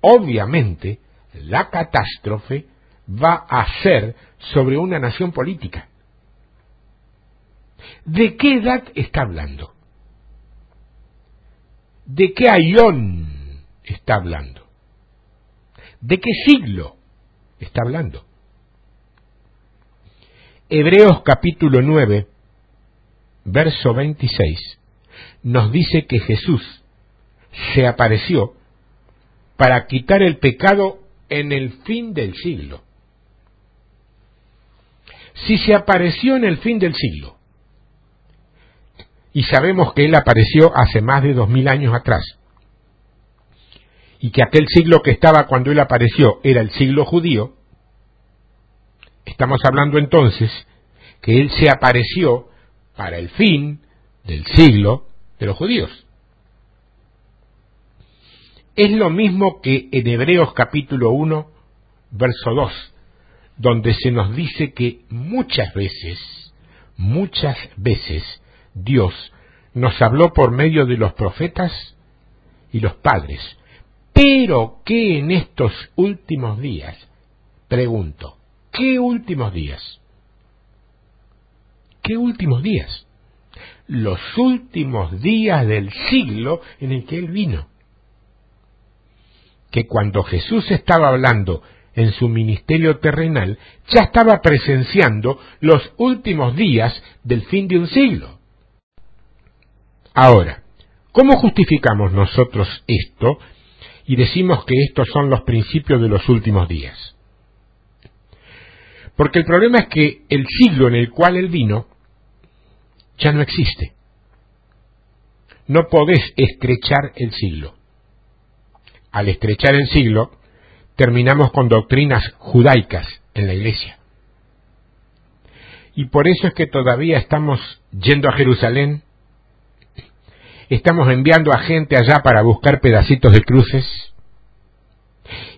obviamente la catástrofe va a ser sobre una nación política. ¿De qué edad está hablando? ¿De qué ayón está hablando? ¿De qué siglo está hablando? Hebreos capítulo 9, verso 26, nos dice que Jesús se apareció para quitar el pecado en el fin del siglo. Si se apareció en el fin del siglo, y sabemos que Él apareció hace más de dos mil años atrás, y que aquel siglo que estaba cuando Él apareció era el siglo judío, Estamos hablando entonces que Él se apareció para el fin del siglo de los judíos. Es lo mismo que en Hebreos capítulo 1, verso 2, donde se nos dice que muchas veces, muchas veces Dios nos habló por medio de los profetas y los padres, pero que en estos últimos días, pregunto, ¿qué últimos días? ¿Qué últimos días? Los últimos días del siglo en el que Él vino. Que cuando Jesús estaba hablando en su ministerio terrenal, ya estaba presenciando los últimos días del fin de un siglo. Ahora, ¿cómo justificamos nosotros esto y decimos que estos son los principios de los últimos días? Porque el problema es que el siglo en el cual él vino ya no existe. No podés estrechar el siglo. Al estrechar el siglo, terminamos con doctrinas judaicas en la iglesia. Y por eso es que todavía estamos yendo a Jerusalén, estamos enviando a gente allá para buscar pedacitos de cruces,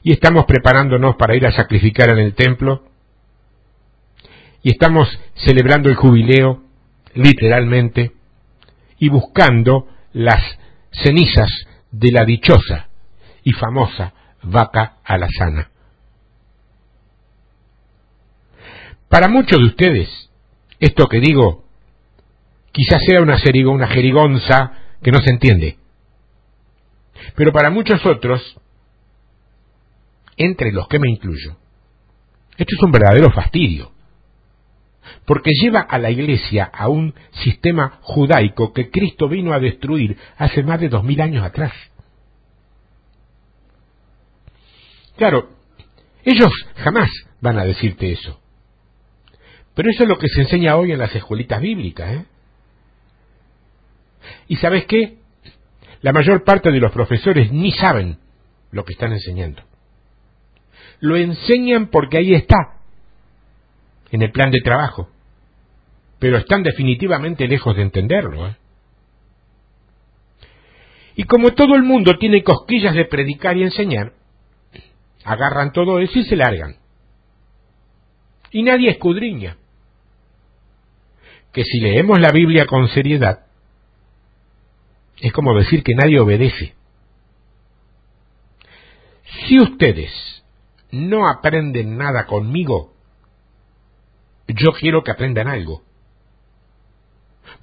y estamos preparándonos para ir a sacrificar en el templo, y estamos celebrando el jubileo, literalmente, y buscando las cenizas de la dichosa y famosa vaca alazana. Para muchos de ustedes, esto que digo quizás sea una, una jerigonza que no se entiende. Pero para muchos otros, entre los que me incluyo, esto es un verdadero fastidio, porque lleva a la iglesia a un sistema judaico que Cristo vino a destruir hace más de dos mil años atrás. Claro, ellos jamás van a decirte eso. Pero eso es lo que se enseña hoy en las escuelitas bíblicas. ¿eh? ¿Y sabes qué? La mayor parte de los profesores ni saben lo que están enseñando. Lo enseñan porque ahí está, en el plan de trabajo. Pero están definitivamente lejos de entenderlo. ¿eh? Y como todo el mundo tiene cosquillas de predicar y enseñar, agarran todo eso y se largan. Y nadie escudriña. Que si leemos la Biblia con seriedad, es como decir que nadie obedece. Si ustedes no aprenden nada conmigo, yo quiero que aprendan algo,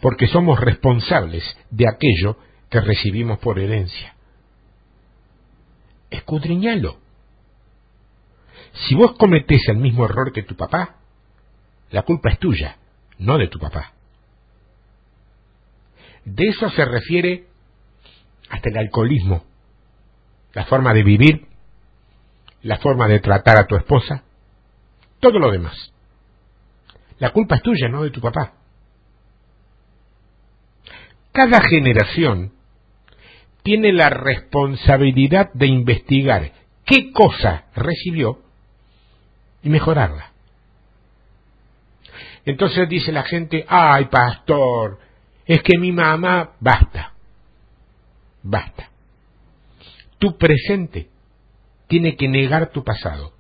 porque somos responsables de aquello que recibimos por herencia. Escudriñalo. Si vos cometés el mismo error que tu papá, la culpa es tuya, no de tu papá. De eso se refiere hasta el alcoholismo, la forma de vivir, la forma de tratar a tu esposa, todo lo demás. La culpa es tuya, no de tu papá. Cada generación tiene la responsabilidad de investigar qué cosa recibió y mejorarla. Entonces dice la gente, ay pastor, es que mi mamá, basta, basta. Tu presente tiene que negar tu pasado.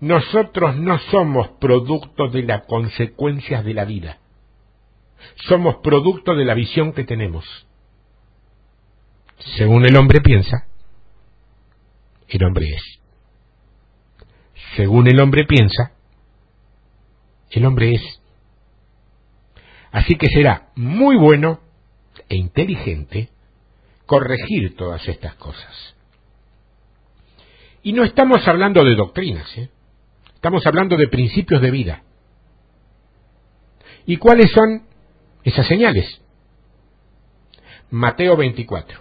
Nosotros no somos producto de las consecuencias de la vida. Somos producto de la visión que tenemos. Según el hombre piensa, el hombre es según el hombre piensa, el hombre es. Así que será muy bueno e inteligente corregir todas estas cosas. Y no estamos hablando de doctrinas, ¿eh? Estamos hablando de principios de vida. ¿Y cuáles son esas señales? Mateo 24.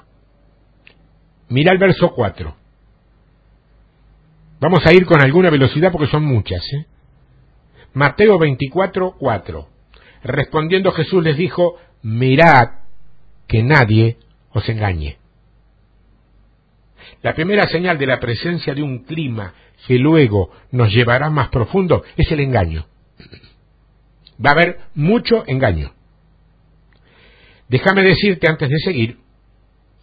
Mira el verso 4. Vamos a ir con alguna velocidad porque son muchas. ¿eh? Mateo 24, 4. Respondiendo Jesús les dijo, mirad que nadie os engañe. La primera señal de la presencia de un clima que luego nos llevará más profundo es el engaño. Va a haber mucho engaño. Déjame decirte antes de seguir,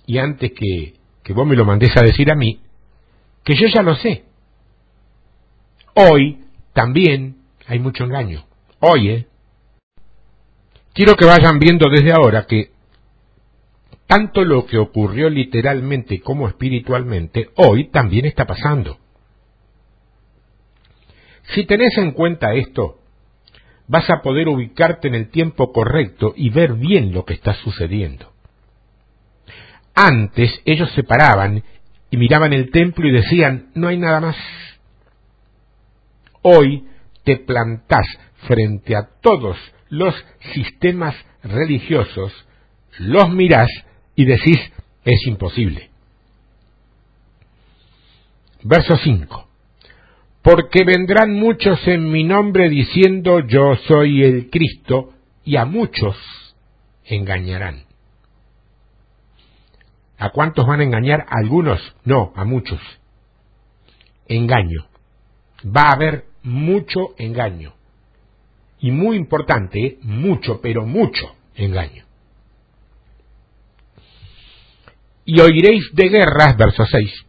y antes que, que vos me lo mandés a decir a mí, que yo ya lo sé. Hoy también hay mucho engaño. Hoy, ¿eh? quiero que vayan viendo desde ahora que tanto lo que ocurrió literalmente como espiritualmente hoy también está pasando. Si tenés en cuenta esto, vas a poder ubicarte en el tiempo correcto y ver bien lo que está sucediendo. Antes ellos se paraban y miraban el templo y decían, no hay nada más. Hoy te plantás frente a todos los sistemas religiosos, los mirás y decís, es imposible. Verso 5. Porque vendrán muchos en mi nombre diciendo yo soy el Cristo, y a muchos engañarán. ¿A cuántos van a engañar? ¿A algunos? No, a muchos. Engaño. Va a haber mucho engaño. Y muy importante, mucho, pero mucho engaño. Y oiréis de guerras, verso 6,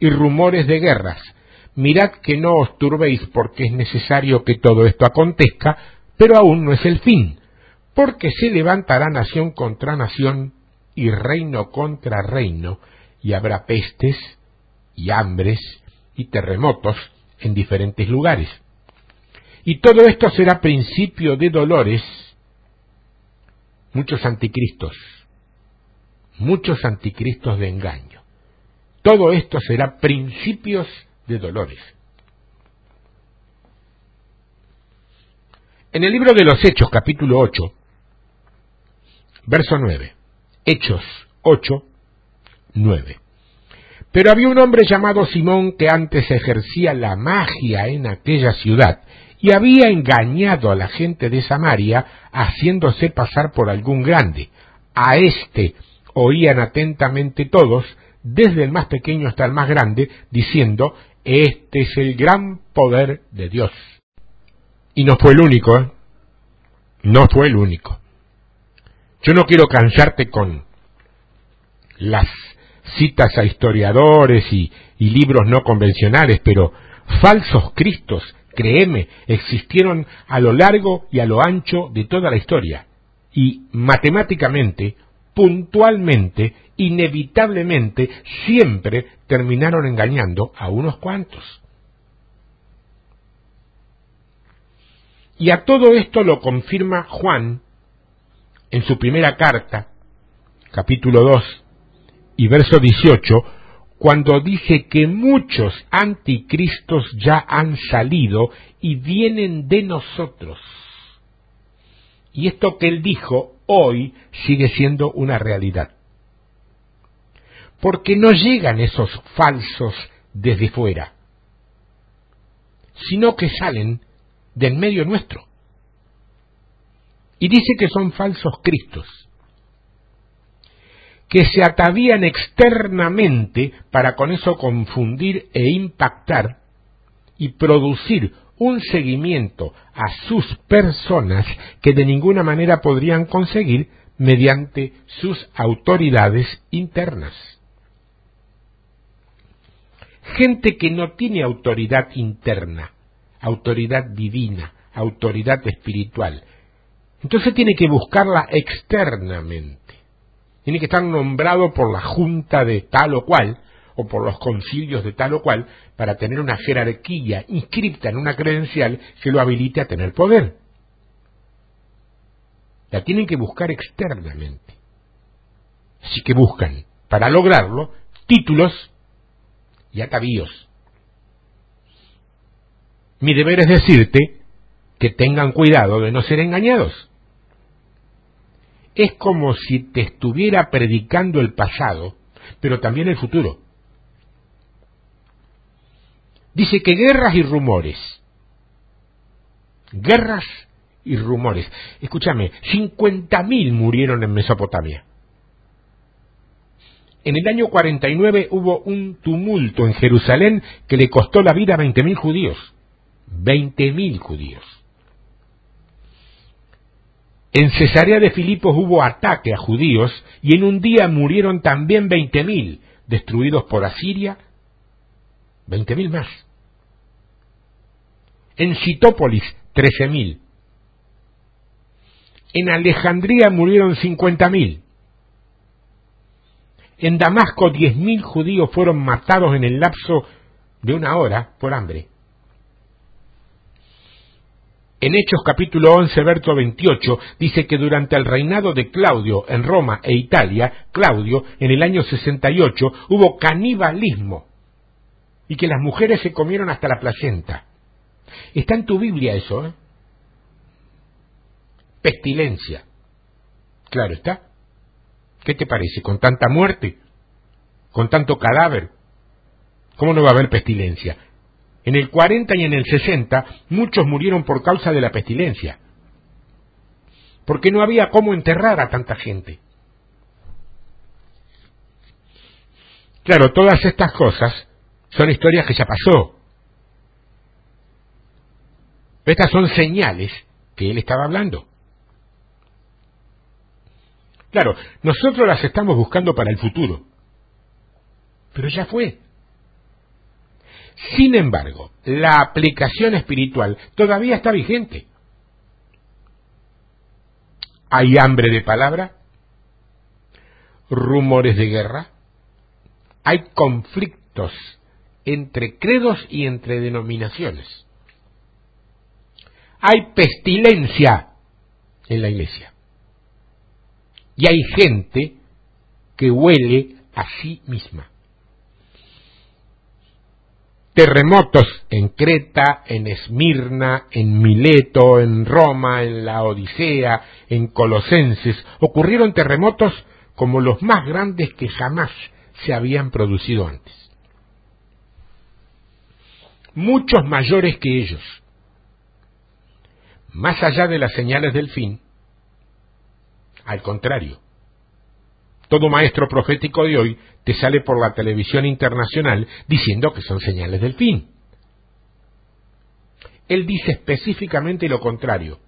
y rumores de guerras. Mirad que no os turbéis porque es necesario que todo esto acontezca, pero aún no es el fin, porque se levantará nación contra nación y reino contra reino, y habrá pestes y hambres y terremotos en diferentes lugares. Y todo esto será principio de dolores, muchos anticristos, muchos anticristos de engaño. Todo esto será principios de dolores. En el libro de los Hechos, capítulo 8, verso 9, Hechos 8, 9. Pero había un hombre llamado Simón que antes ejercía la magia en aquella ciudad y había engañado a la gente de Samaria haciéndose pasar por algún grande. A éste oían atentamente todos, desde el más pequeño hasta el más grande, diciendo, este es el gran poder de Dios. Y no fue el único, ¿eh? No fue el único. Yo no quiero cansarte con las citas a historiadores y, y libros no convencionales, pero falsos cristos, créeme, existieron a lo largo y a lo ancho de toda la historia. Y matemáticamente, puntualmente, inevitablemente, siempre terminaron engañando a unos cuantos. Y a todo esto lo confirma Juan en su primera carta, capítulo 2 y verso 18, cuando dije que muchos anticristos ya han salido y vienen de nosotros. Y esto que él dijo hoy sigue siendo una realidad. Porque no llegan esos falsos desde fuera, sino que salen del medio nuestro. Y dice que son falsos cristos, que se atavían externamente para con eso confundir e impactar y producir un seguimiento a sus personas que de ninguna manera podrían conseguir mediante sus autoridades internas. Gente que no tiene autoridad interna, autoridad divina, autoridad espiritual, entonces tiene que buscarla externamente. Tiene que estar nombrado por la junta de tal o cual, o por los concilios de tal o cual, para tener una jerarquía inscripta en una credencial que lo habilite a tener poder. La tienen que buscar externamente. Así que buscan, para lograrlo, títulos y atavíos. Mi deber es decirte que tengan cuidado de no ser engañados. Es como si te estuviera predicando el pasado, pero también el futuro. Dice que guerras y rumores. Guerras y rumores. Escúchame, 50.000 murieron en Mesopotamia. En el año 49 hubo un tumulto en Jerusalén que le costó la vida a 20.000 judíos. 20.000 judíos. En Cesarea de Filipos hubo ataque a judíos y en un día murieron también 20.000, destruidos por Asiria, 20.000 más. En Citópolis, 13.000. En Alejandría murieron 50.000. En Damasco 10.000 judíos fueron matados en el lapso de una hora por hambre. En Hechos capítulo 11, verso 28, dice que durante el reinado de Claudio en Roma e Italia, Claudio, en el año 68, hubo canibalismo y que las mujeres se comieron hasta la placenta. Está en tu Biblia eso, ¿eh? Pestilencia. Claro está. ¿Qué te parece? ¿Con tanta muerte? ¿Con tanto cadáver? ¿Cómo no va a haber pestilencia? En el 40 y en el 60 muchos murieron por causa de la pestilencia, porque no había cómo enterrar a tanta gente. Claro, todas estas cosas son historias que ya pasó. Estas son señales que él estaba hablando. Claro, nosotros las estamos buscando para el futuro, pero ya fue. Sin embargo, la aplicación espiritual todavía está vigente. Hay hambre de palabra, rumores de guerra, hay conflictos entre credos y entre denominaciones. Hay pestilencia en la iglesia. Y hay gente que huele a sí misma terremotos en Creta, en Esmirna, en Mileto, en Roma, en la Odisea, en Colosenses, ocurrieron terremotos como los más grandes que jamás se habían producido antes. Muchos mayores que ellos. Más allá de las señales del fin, al contrario, todo maestro profético de hoy te sale por la televisión internacional diciendo que son señales del fin. Él dice específicamente lo contrario.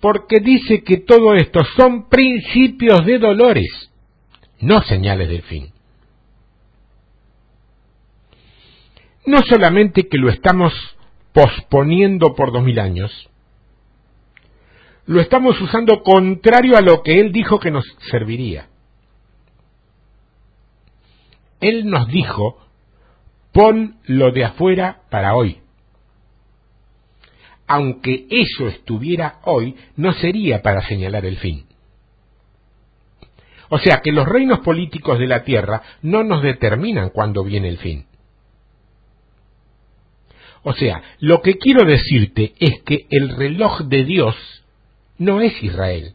Porque dice que todo esto son principios de dolores, no señales del fin. No solamente que lo estamos posponiendo por dos mil años, lo estamos usando contrario a lo que Él dijo que nos serviría. Él nos dijo, pon lo de afuera para hoy. Aunque eso estuviera hoy, no sería para señalar el fin. O sea que los reinos políticos de la tierra no nos determinan cuándo viene el fin. O sea, lo que quiero decirte es que el reloj de Dios no es Israel.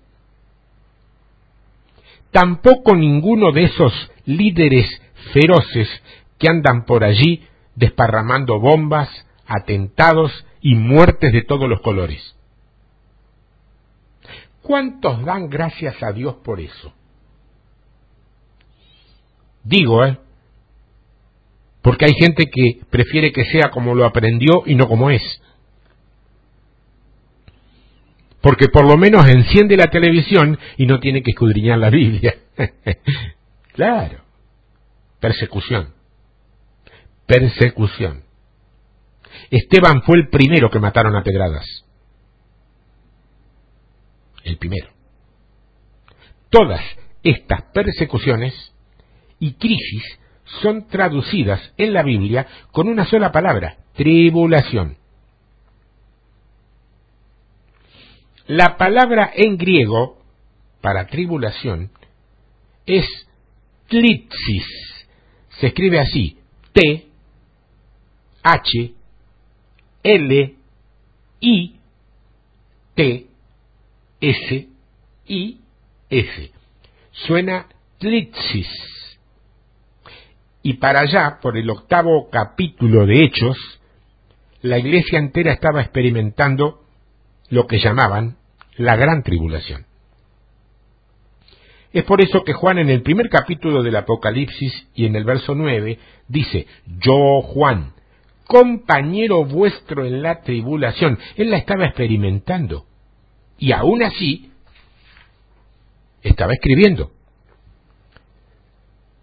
Tampoco ninguno de esos líderes feroces que andan por allí desparramando bombas, atentados y muertes de todos los colores. ¿Cuántos dan gracias a Dios por eso? Digo, ¿eh? Porque hay gente que prefiere que sea como lo aprendió y no como es porque por lo menos enciende la televisión y no tiene que escudriñar la Biblia. <laughs> claro. Persecución. Persecución. Esteban fue el primero que mataron a pedradas. El primero. Todas estas persecuciones y crisis son traducidas en la Biblia con una sola palabra, tribulación. La palabra en griego para tribulación es tlitsis. Se escribe así: T, H, L, I, T, S, I, S. Suena tlitsis. Y para allá, por el octavo capítulo de Hechos, la iglesia entera estaba experimentando lo que llamaban la gran tribulación. Es por eso que Juan en el primer capítulo del Apocalipsis y en el verso 9 dice, yo Juan, compañero vuestro en la tribulación, él la estaba experimentando y aún así estaba escribiendo.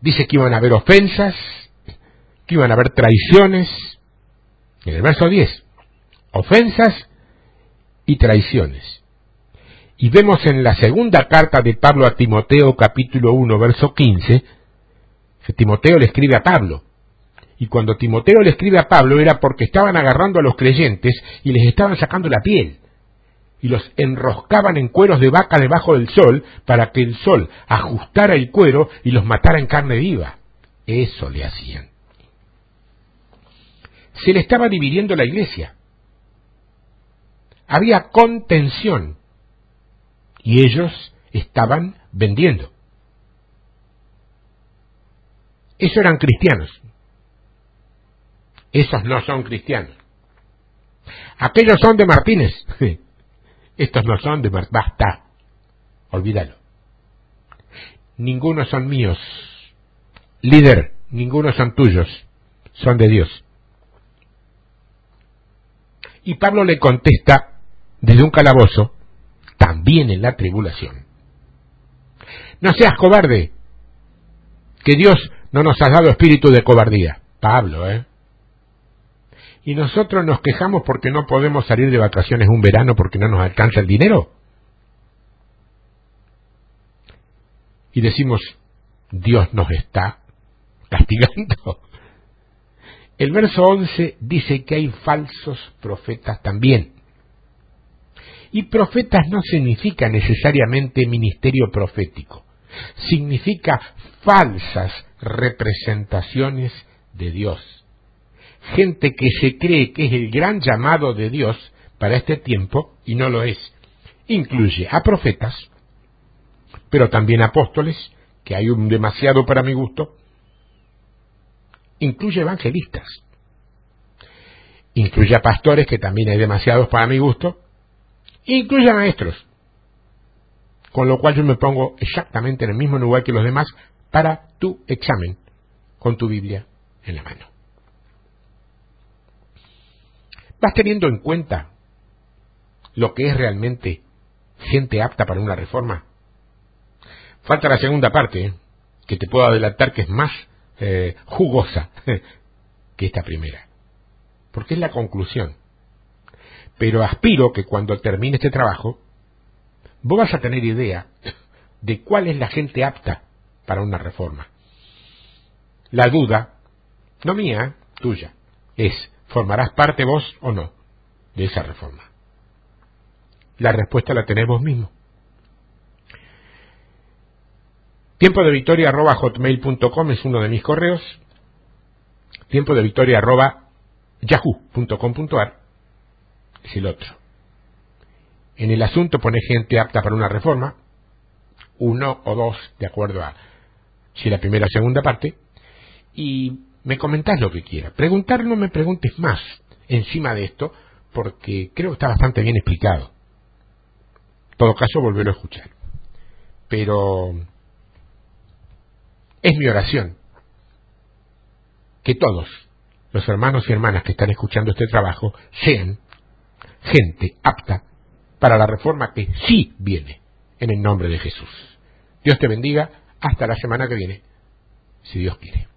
Dice que iban a haber ofensas, que iban a haber traiciones, en el verso 10, ofensas y traiciones. Y vemos en la segunda carta de Pablo a Timoteo capítulo 1 verso 15, que Timoteo le escribe a Pablo. Y cuando Timoteo le escribe a Pablo era porque estaban agarrando a los creyentes y les estaban sacando la piel. Y los enroscaban en cueros de vaca debajo del sol para que el sol ajustara el cuero y los matara en carne viva. Eso le hacían. Se le estaba dividiendo la iglesia. Había contención. Y ellos estaban vendiendo. Esos eran cristianos. Esos no son cristianos. Aquellos son de Martínez. <laughs> Estos no son de Martínez. Basta. Olvídalo. Ninguno son míos. Líder, ninguno son tuyos. Son de Dios. Y Pablo le contesta desde un calabozo, también en la tribulación. No seas cobarde, que Dios no nos ha dado espíritu de cobardía. Pablo, ¿eh? Y nosotros nos quejamos porque no podemos salir de vacaciones un verano porque no nos alcanza el dinero. Y decimos, Dios nos está castigando. El verso 11 dice que hay falsos profetas también. Y profetas no significa necesariamente ministerio profético, significa falsas representaciones de Dios gente que se cree que es el gran llamado de Dios para este tiempo y no lo es. Incluye a profetas, pero también apóstoles, que hay un demasiado para mi gusto. Incluye evangelistas. Incluye a pastores, que también hay demasiados para mi gusto. Incluye a maestros. Con lo cual yo me pongo exactamente en el mismo lugar que los demás para tu examen, con tu Biblia en la mano. ¿Vas teniendo en cuenta lo que es realmente gente apta para una reforma? Falta la segunda parte, ¿eh? que te puedo adelantar que es más eh, jugosa <laughs> que esta primera, porque es la conclusión. Pero aspiro que cuando termine este trabajo, vos vas a tener idea de cuál es la gente apta para una reforma. La duda, no mía, tuya, es ¿Formarás parte vos o no de esa reforma? La respuesta la tenés vos mismo. Tiempo de victoria arroba hotmail.com es uno de mis correos. Tiempo de victoria arroba yahoo.com.ar es el otro. En el asunto pone gente apta para una reforma, uno o dos, de acuerdo a si la primera o segunda parte, y me comentás lo que quieras. Preguntar no me preguntes más encima de esto, porque creo que está bastante bien explicado. En todo caso, volverlo a escuchar. Pero es mi oración que todos los hermanos y hermanas que están escuchando este trabajo sean gente apta para la reforma que sí viene en el nombre de Jesús. Dios te bendiga hasta la semana que viene, si Dios quiere.